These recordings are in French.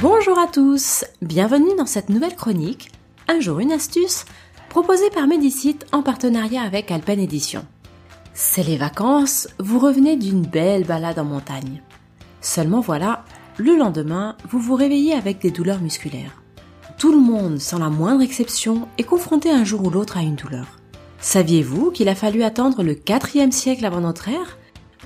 Bonjour à tous, bienvenue dans cette nouvelle chronique, Un jour une astuce, proposée par Medicite en partenariat avec Alpen Edition. C'est les vacances, vous revenez d'une belle balade en montagne. Seulement voilà, le lendemain, vous vous réveillez avec des douleurs musculaires. Tout le monde, sans la moindre exception, est confronté un jour ou l'autre à une douleur. Saviez-vous qu'il a fallu attendre le 4 siècle avant notre ère?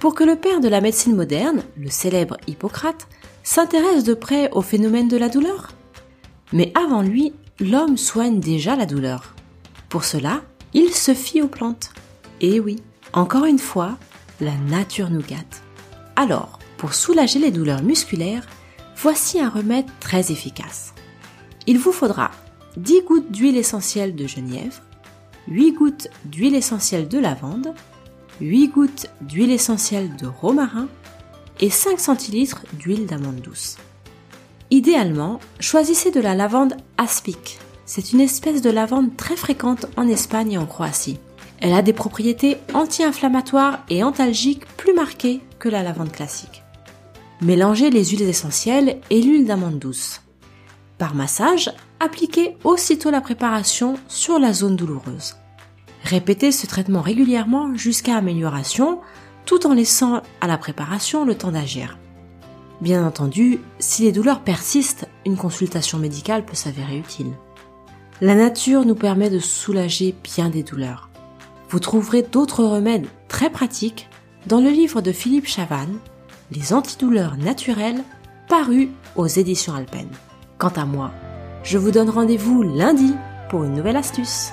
Pour que le père de la médecine moderne, le célèbre Hippocrate, s'intéresse de près au phénomène de la douleur Mais avant lui, l'homme soigne déjà la douleur. Pour cela, il se fie aux plantes. Et oui, encore une fois, la nature nous gâte. Alors, pour soulager les douleurs musculaires, voici un remède très efficace. Il vous faudra 10 gouttes d'huile essentielle de genièvre, 8 gouttes d'huile essentielle de lavande, 8 gouttes d'huile essentielle de romarin et 5 centilitres d'huile d'amande douce. Idéalement, choisissez de la lavande aspic. C'est une espèce de lavande très fréquente en Espagne et en Croatie. Elle a des propriétés anti-inflammatoires et antalgiques plus marquées que la lavande classique. Mélangez les huiles essentielles et l'huile d'amande douce. Par massage, appliquez aussitôt la préparation sur la zone douloureuse. Répétez ce traitement régulièrement jusqu'à amélioration tout en laissant à la préparation le temps d'agir. Bien entendu, si les douleurs persistent, une consultation médicale peut s'avérer utile. La nature nous permet de soulager bien des douleurs. Vous trouverez d'autres remèdes très pratiques dans le livre de Philippe Chavannes, Les antidouleurs naturelles, paru aux éditions Alpen. Quant à moi, je vous donne rendez-vous lundi pour une nouvelle astuce.